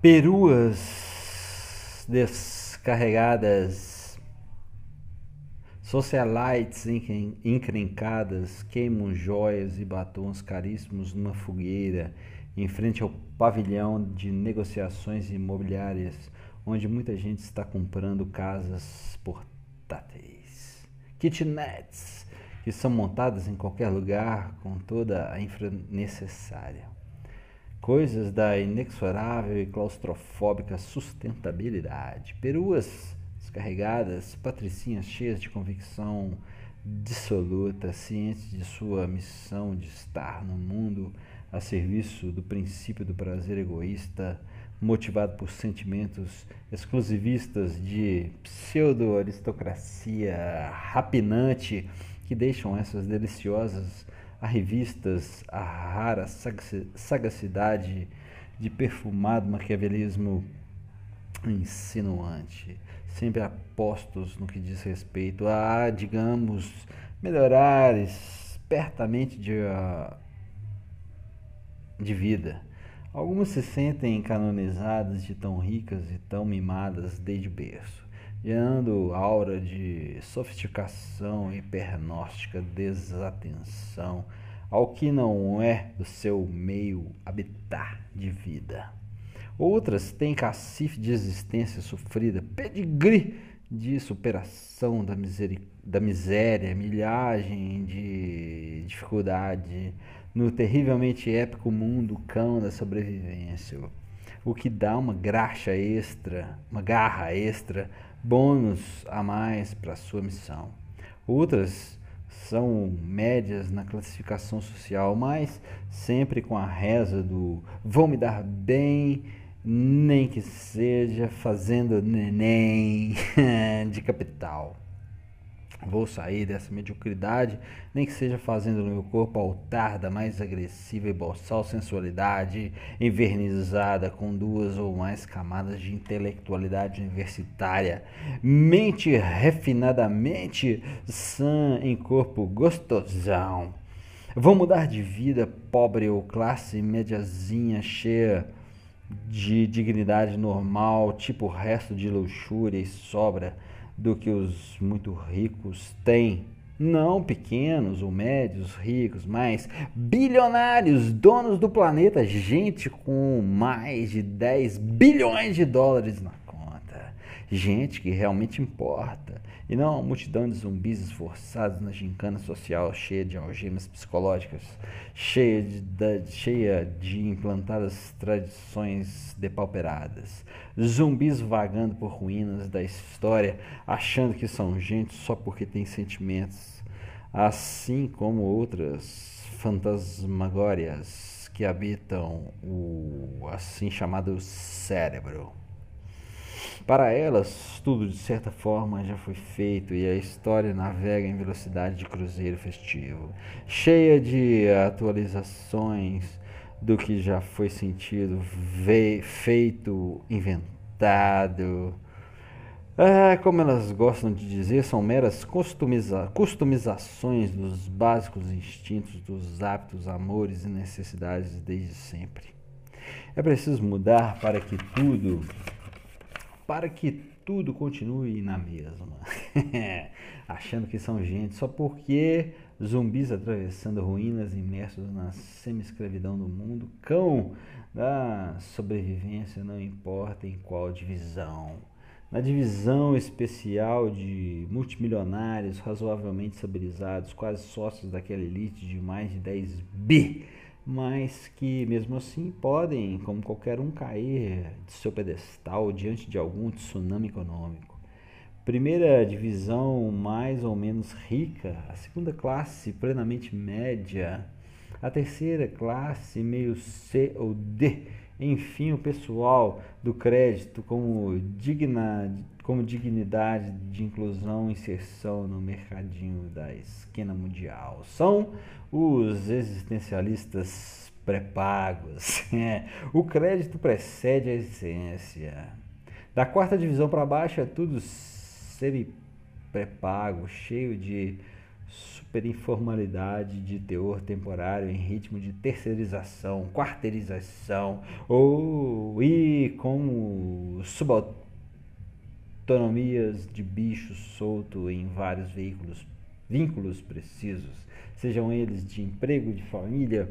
Peruas descarregadas, socialites encrencadas queimam joias e batons caríssimos numa fogueira em frente ao pavilhão de negociações imobiliárias, onde muita gente está comprando casas portáteis, kitnets, que são montadas em qualquer lugar com toda a infra necessária. Coisas da inexorável e claustrofóbica sustentabilidade. Peruas descarregadas, patricinhas cheias de convicção dissoluta, cientes de sua missão de estar no mundo a serviço do princípio do prazer egoísta, motivado por sentimentos exclusivistas de pseudo-aristocracia rapinante que deixam essas deliciosas revistas a rara sagacidade de perfumado maquiavelismo insinuante, sempre apostos no que diz respeito a, digamos, melhorar espertamente de uh, de vida. Algumas se sentem canonizadas de tão ricas e tão mimadas desde berço, gerando aura de sofisticação e pernóstica desatenção ao que não é do seu meio habitat de vida. Outras têm cacife de existência sofrida, pedigree de superação da, da miséria, milhagem de dificuldade, no terrivelmente épico mundo cão da sobrevivência, o que dá uma graxa extra, uma garra extra, bônus a mais para sua missão. Outras são médias na classificação social, mas sempre com a reza do vão me dar bem, nem que seja fazendo neném de capital. Vou sair dessa mediocridade, nem que seja fazendo no meu corpo altar da mais agressiva e boçal sensualidade, envernizada com duas ou mais camadas de intelectualidade universitária, mente refinadamente sã em corpo gostosão. Vou mudar de vida, pobre ou classe médiazinha cheia de dignidade normal, tipo resto de luxúria e sobra do que os muito ricos têm. Não pequenos ou médios ricos, mas bilionários, donos do planeta, gente com mais de 10 bilhões de dólares na. Gente que realmente importa e não uma multidão de zumbis esforçados na gincana social cheia de algemas psicológicas, cheia de, de, cheia de implantadas tradições depauperadas. Zumbis vagando por ruínas da história, achando que são gente só porque têm sentimentos, assim como outras fantasmagórias que habitam o assim chamado cérebro. Para elas, tudo de certa forma já foi feito e a história navega em velocidade de cruzeiro festivo, cheia de atualizações do que já foi sentido, feito, inventado. É, como elas gostam de dizer, são meras customiza customizações dos básicos instintos, dos hábitos, amores e necessidades desde sempre. É preciso mudar para que tudo para que tudo continue na mesma. Achando que são gente só porque zumbis atravessando ruínas imersos na semi-escravidão do mundo, cão da sobrevivência, não importa em qual divisão. Na divisão especial de multimilionários razoavelmente estabilizados, quase sócios daquela elite de mais de 10 bi mas que mesmo assim podem, como qualquer um, cair de seu pedestal diante de algum tsunami econômico. Primeira divisão mais ou menos rica, a segunda classe plenamente média, a terceira classe meio C ou D, enfim, o pessoal do crédito como digna como dignidade de inclusão e inserção no mercadinho da esquina mundial. São os existencialistas pré-pagos. É, o crédito precede a essência. Da quarta divisão para baixo é tudo semi-pré-pago, cheio de superinformalidade de teor temporário em ritmo de terceirização, quarteirização ou e como subaltonomias de bicho solto em vários veículos, vínculos precisos, sejam eles de emprego, de família,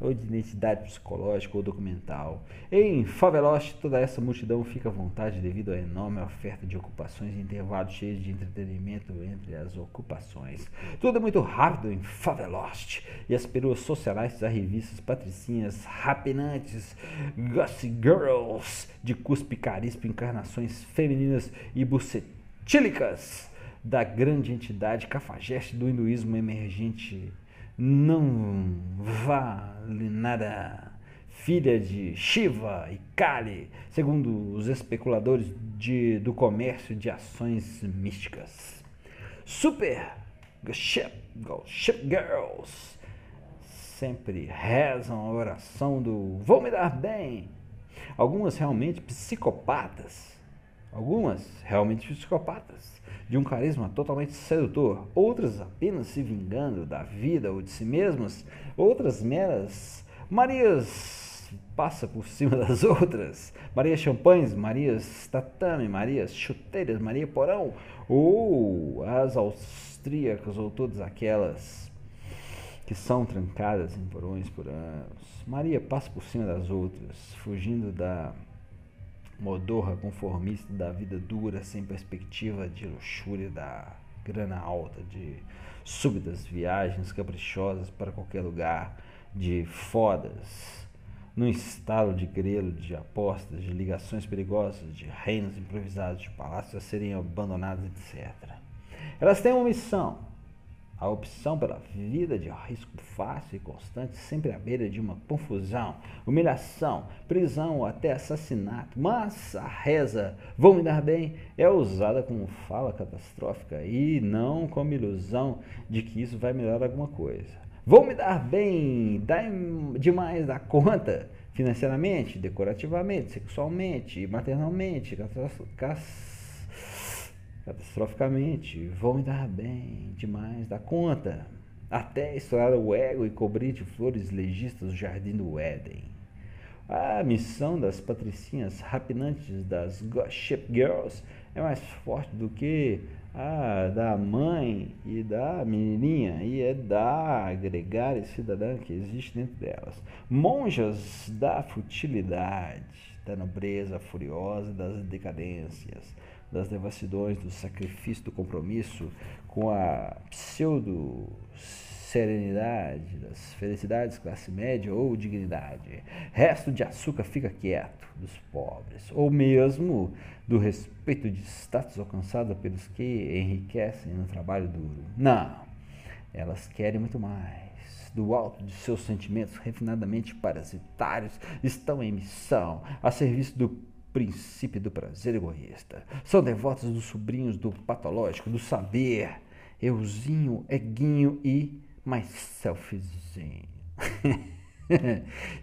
ou de identidade psicológica ou documental. Em Faveloche, toda essa multidão fica à vontade devido à enorme oferta de ocupações e intervalos cheios de entretenimento entre as ocupações. Tudo é muito rápido em Faveloche e as peruas socialistas das revistas patricinhas rapinantes, Gossip Girls, de cuspe encarnações femininas e bucetílicas da grande entidade cafajeste do hinduísmo emergente não vale nada. Filha de Shiva e Kali, segundo os especuladores de, do comércio de ações místicas. Super Ship, Ship Girls sempre rezam a oração do vou me dar bem. Algumas realmente psicopatas. Algumas realmente psicopatas de um carisma totalmente sedutor, outras apenas se vingando da vida ou de si mesmas, outras meras Marias passa por cima das outras, Maria Champanhes, Marias Tatame, Marias Chuteiras, Maria Porão, ou as austríacas, ou todas aquelas que são trancadas em porões por anos. Maria passa por cima das outras, fugindo da modorra conformista da vida dura, sem perspectiva de luxúria da grana alta, de súbitas viagens caprichosas para qualquer lugar, de fodas, num estalo de grelo, de apostas, de ligações perigosas, de reinos improvisados, de palácios a serem abandonados, etc. Elas têm uma missão, a opção pela vida de risco fácil e constante, sempre à beira de uma confusão, humilhação, prisão ou até assassinato. Mas a reza, vou me dar bem, é usada como fala catastrófica e não como ilusão de que isso vai melhorar alguma coisa. Vou me dar bem, dá demais da conta, financeiramente, decorativamente, sexualmente, maternalmente, catastroficamente, vou me dar bem demais da conta, até estourar o ego e cobrir de flores legistas o jardim do Éden. A missão das patricinhas rapinantes das Gossip Girls é mais forte do que a da mãe e da menininha e é da gregária cidadã que existe dentro delas. Monjas da futilidade, da nobreza furiosa das decadências, das devassidões, do sacrifício, do compromisso com a pseudo serenidade, das felicidades classe média ou dignidade. Resto de açúcar fica quieto dos pobres, ou mesmo do respeito de status alcançado pelos que enriquecem no trabalho duro. Não, elas querem muito mais. Do alto de seus sentimentos refinadamente parasitários, estão em missão, a serviço do princípio do prazer egoísta. São devotos dos sobrinhos do patológico, do saber. Euzinho, Eguinho e myselfzinho.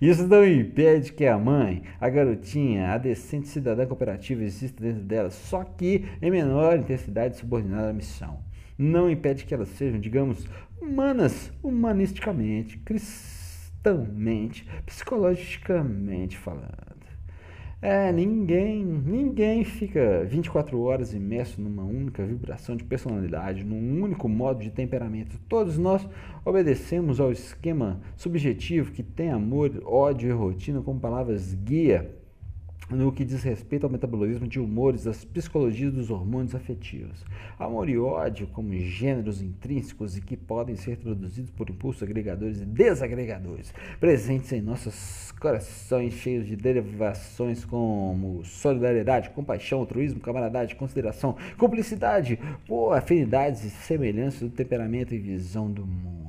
Isso não impede que a mãe, a garotinha, a decente cidadã cooperativa exista dentro dela, só que em menor intensidade subordinada à missão. Não impede que elas sejam, digamos, humanas, humanisticamente, cristãmente, psicologicamente falando. É, ninguém, ninguém fica 24 horas imerso numa única vibração de personalidade, num único modo de temperamento. Todos nós obedecemos ao esquema subjetivo que tem amor, ódio e rotina como palavras guia no que diz respeito ao metabolismo de humores, das psicologias dos hormônios afetivos. Amor e ódio como gêneros intrínsecos e que podem ser traduzidos por impulsos agregadores e desagregadores, presentes em nossos corações cheios de derivações como solidariedade, compaixão, altruísmo, camaradagem, consideração, cumplicidade, por afinidades e semelhanças do temperamento e visão do mundo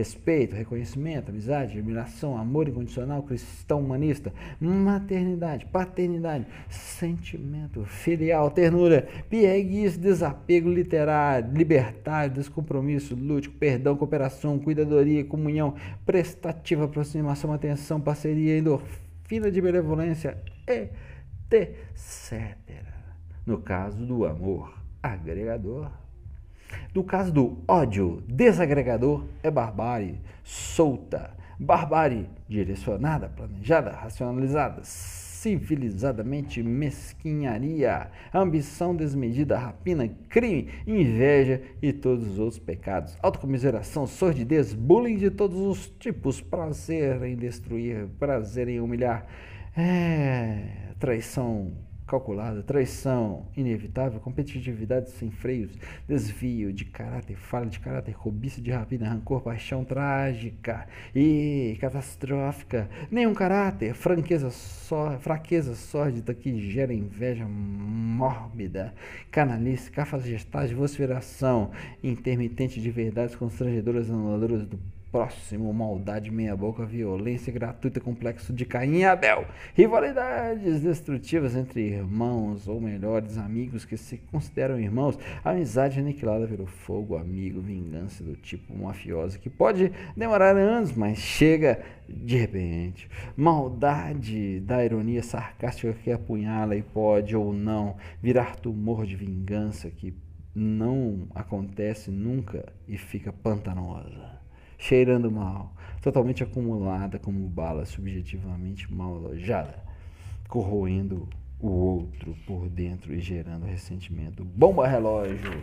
respeito, reconhecimento, amizade, admiração, amor incondicional, cristão humanista, maternidade, paternidade, sentimento filial, ternura, pieguice, desapego literário, libertário, descompromisso, lúdico, perdão, cooperação, cuidadoria, comunhão, prestativa, aproximação, atenção, parceria, endorfina de benevolência, etc. No caso do amor agregador. No caso do ódio desagregador, é barbárie solta, barbárie direcionada, planejada, racionalizada, civilizadamente mesquinharia, ambição desmedida, rapina, crime, inveja e todos os outros pecados, autocomiseração, sordidez, bullying de todos os tipos, prazer em destruir, prazer em humilhar, é, traição, calculada, traição inevitável, competitividade sem freios, desvio de caráter, falha de caráter, cobiça de rapina, rancor, paixão trágica e catastrófica, nenhum caráter, franqueza só, fraqueza sórdida que gera inveja mórbida, canalice, cafajestagem, vociferação, intermitente de verdades constrangedoras, anuladoras do próximo, maldade, meia-boca, violência gratuita, complexo de Caim e Abel, rivalidades destrutivas entre irmãos ou melhores amigos que se consideram irmãos, amizade aniquilada pelo fogo, amigo, vingança do tipo mafioso que pode demorar anos, mas chega de repente, maldade da ironia sarcástica que apunhala e pode ou não virar tumor de vingança que não acontece nunca e fica pantanosa cheirando mal, totalmente acumulada como bala subjetivamente mal alojada, corroendo o outro por dentro e gerando ressentimento. Bomba relógio,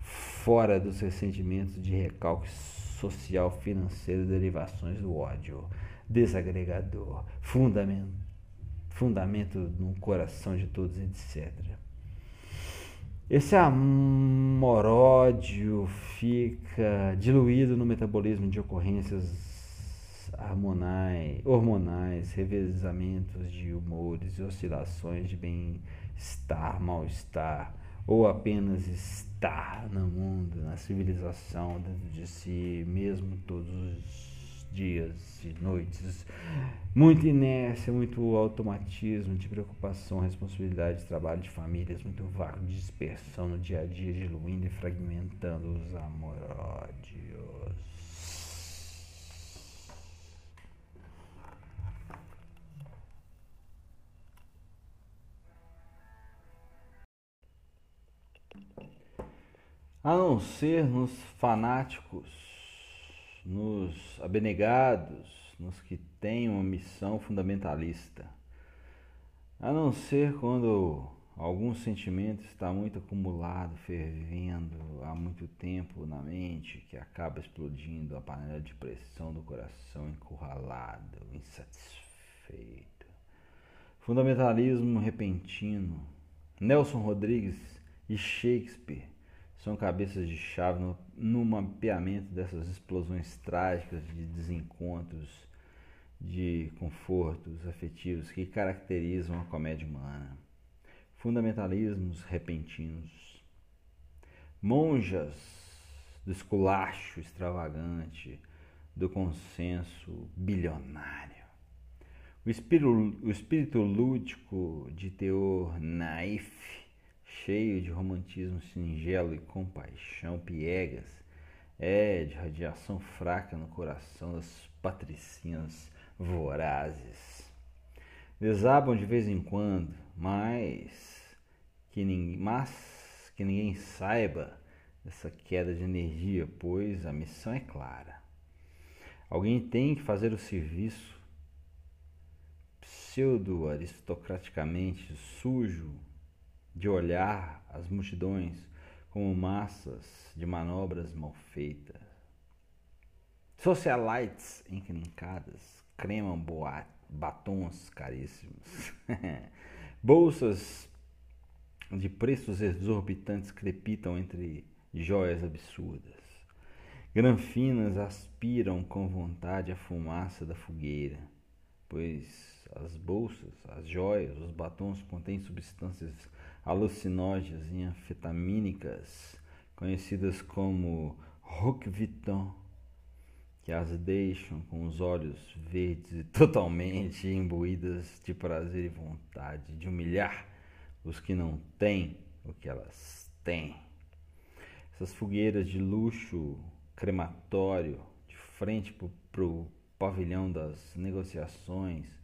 fora dos ressentimentos de recalque social, financeiro, derivações do ódio, desagregador, fundamento, fundamento no coração de todos, etc. Esse amoródio fica diluído no metabolismo de ocorrências hormonais, hormonais revezamentos de humores e oscilações de bem-estar, mal-estar, ou apenas estar no mundo, na civilização, dentro de si mesmo todos os dias e noites, muita inércia, muito automatismo de preocupação, responsabilidade de trabalho de famílias, muito vácuo de dispersão no dia a dia, diluindo e fragmentando os amoródios. A não ser nos fanáticos nos abnegados, nos que têm uma missão fundamentalista. A não ser quando algum sentimento está muito acumulado, fervendo há muito tempo na mente, que acaba explodindo a panela de pressão do coração encurralado, insatisfeito. Fundamentalismo repentino. Nelson Rodrigues e Shakespeare são cabeças de chave no, no mapeamento dessas explosões trágicas de desencontros, de confortos afetivos que caracterizam a comédia humana. Fundamentalismos repentinos. Monjas do esculacho extravagante, do consenso bilionário. O espírito, o espírito lúdico de teor naif cheio de romantismo singelo e compaixão piegas, é de radiação fraca no coração das patricinhas vorazes. Desabam de vez em quando, mas que, ninguém, mas que ninguém saiba dessa queda de energia, pois a missão é clara. Alguém tem que fazer o serviço pseudo-aristocraticamente sujo de olhar as multidões como massas de manobras mal feitas. Socialites encrencadas cremam batons caríssimos. Bolsas de preços exorbitantes crepitam entre joias absurdas. Granfinas aspiram com vontade a fumaça da fogueira, pois as bolsas, as joias, os batons contêm substâncias alucinógenas e anfetamínicas, conhecidas como Roqueviton, que as deixam com os olhos verdes e totalmente imbuídas de prazer e vontade de humilhar os que não têm o que elas têm. Essas fogueiras de luxo crematório de frente para o pavilhão das negociações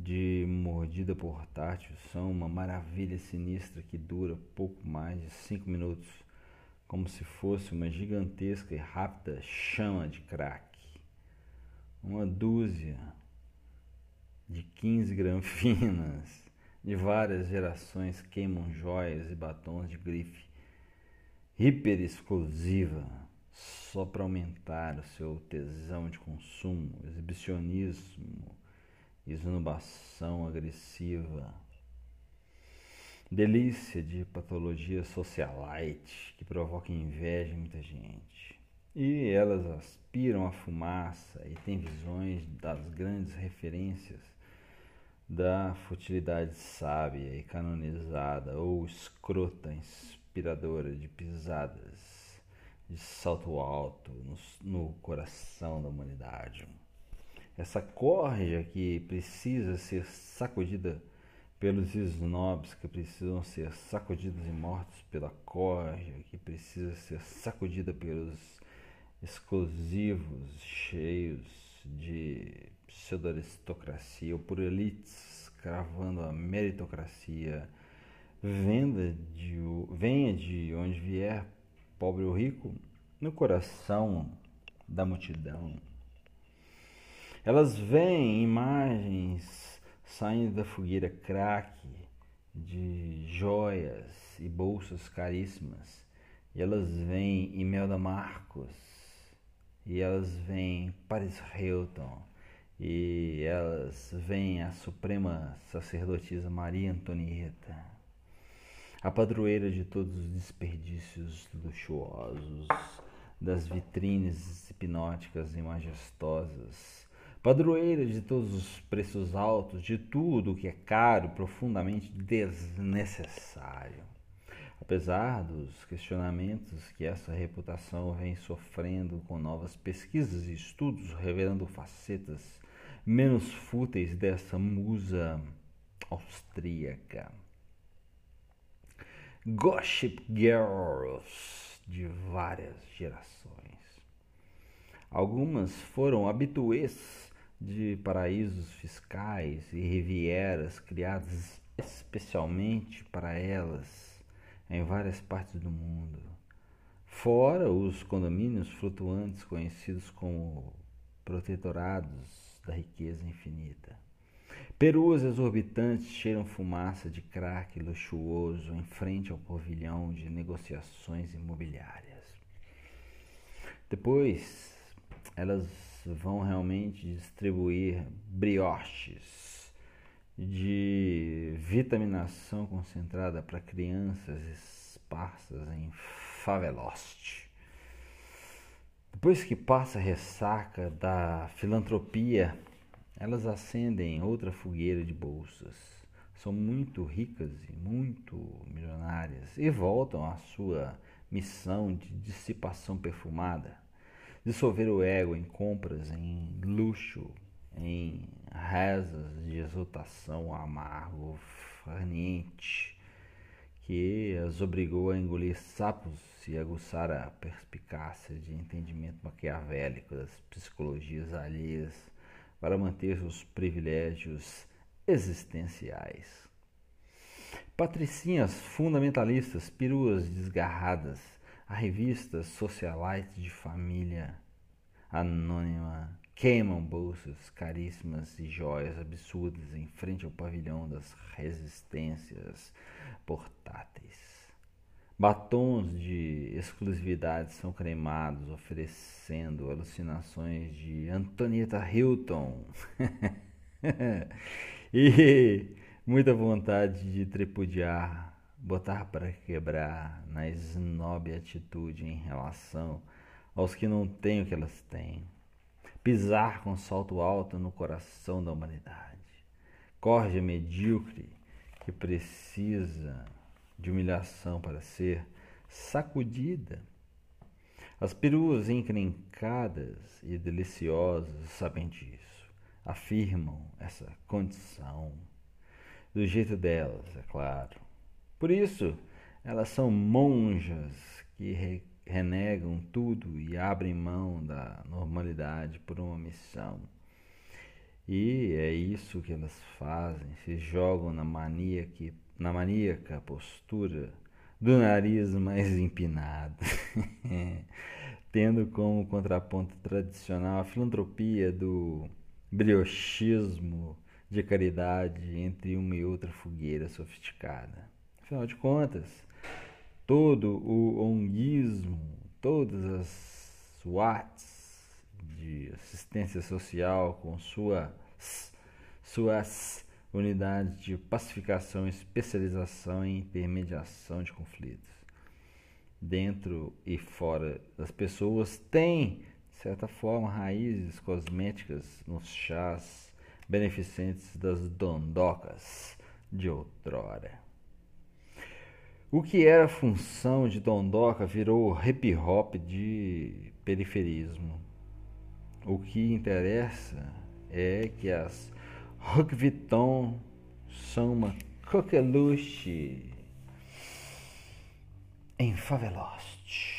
de mordida portátil são uma maravilha sinistra que dura pouco mais de cinco minutos como se fosse uma gigantesca e rápida chama de crack. Uma dúzia de 15 granfinas de várias gerações queimam joias e batons de grife hiper exclusiva só para aumentar o seu tesão de consumo, exibicionismo, esnobação agressiva, delícia de patologia socialite que provoca inveja em muita gente. E elas aspiram a fumaça e têm visões das grandes referências da futilidade sábia e canonizada ou escrota inspiradora de pisadas de salto alto no, no coração da humanidade. Essa corja que precisa ser sacudida pelos snobs que precisam ser sacudidos e mortos pela corja, que precisa ser sacudida pelos exclusivos, cheios de pseudo-aristocracia ou por elites cravando a meritocracia, venda de, venha de onde vier pobre ou rico, no coração da multidão. Elas veem imagens saindo da fogueira craque de joias e bolsas caríssimas. E elas veem Imelda Marcos. E elas veem Paris Hilton. E elas veem a Suprema Sacerdotisa Maria Antonieta a padroeira de todos os desperdícios luxuosos, das vitrines hipnóticas e majestosas, padroeira de todos os preços altos, de tudo que é caro, profundamente desnecessário. Apesar dos questionamentos que essa reputação vem sofrendo com novas pesquisas e estudos revelando facetas menos fúteis dessa musa austríaca. Gossip Girls de várias gerações. Algumas foram habituês de paraísos fiscais e rivieras criadas especialmente para elas em várias partes do mundo. Fora os condomínios flutuantes conhecidos como protetorados da riqueza infinita. Peruas exorbitantes cheiram fumaça de crack luxuoso em frente ao pavilhão de negociações imobiliárias. Depois, elas vão realmente distribuir brioches de vitaminação concentrada para crianças esparsas em faveloste. Depois que passa a ressaca da filantropia elas acendem outra fogueira de bolsas. São muito ricas e muito milionárias e voltam à sua missão de dissipação perfumada, dissolver o ego em compras, em luxo, em rezas de exultação amargo, farniente, que as obrigou a engolir sapos e aguçar a perspicácia de entendimento maquiavélico das psicologias alheias para manter seus privilégios existenciais. Patricinhas fundamentalistas, peruas desgarradas, a revista socialite de família anônima queimam bolsas caríssimas e joias absurdas em frente ao pavilhão das resistências portáteis. Batons de exclusividade são cremados, oferecendo alucinações de Antonieta Hilton. e muita vontade de tripudiar, botar para quebrar na snob atitude em relação aos que não têm o que elas têm. Pisar com salto alto no coração da humanidade. Corja medíocre que precisa de humilhação para ser sacudida. As peruas encrencadas e deliciosas sabem disso, afirmam essa condição, do jeito delas, é claro. Por isso, elas são monjas que re renegam tudo e abrem mão da normalidade por uma missão. E é isso que elas fazem, se jogam na mania que na maníaca postura do nariz mais empinado, tendo como contraponto tradicional a filantropia do briochismo de caridade entre uma e outra fogueira sofisticada. Afinal de contas, todo o onguismo, todas as SWATs de assistência social com sua, suas unidades de pacificação e especialização em intermediação de conflitos. Dentro e fora das pessoas tem, de certa forma, raízes cosméticas nos chás beneficentes das dondocas de outrora. O que era função de dondoca virou hip hop de periferismo. O que interessa é que as Rock Vuitton são uma coqueluche em faveloste.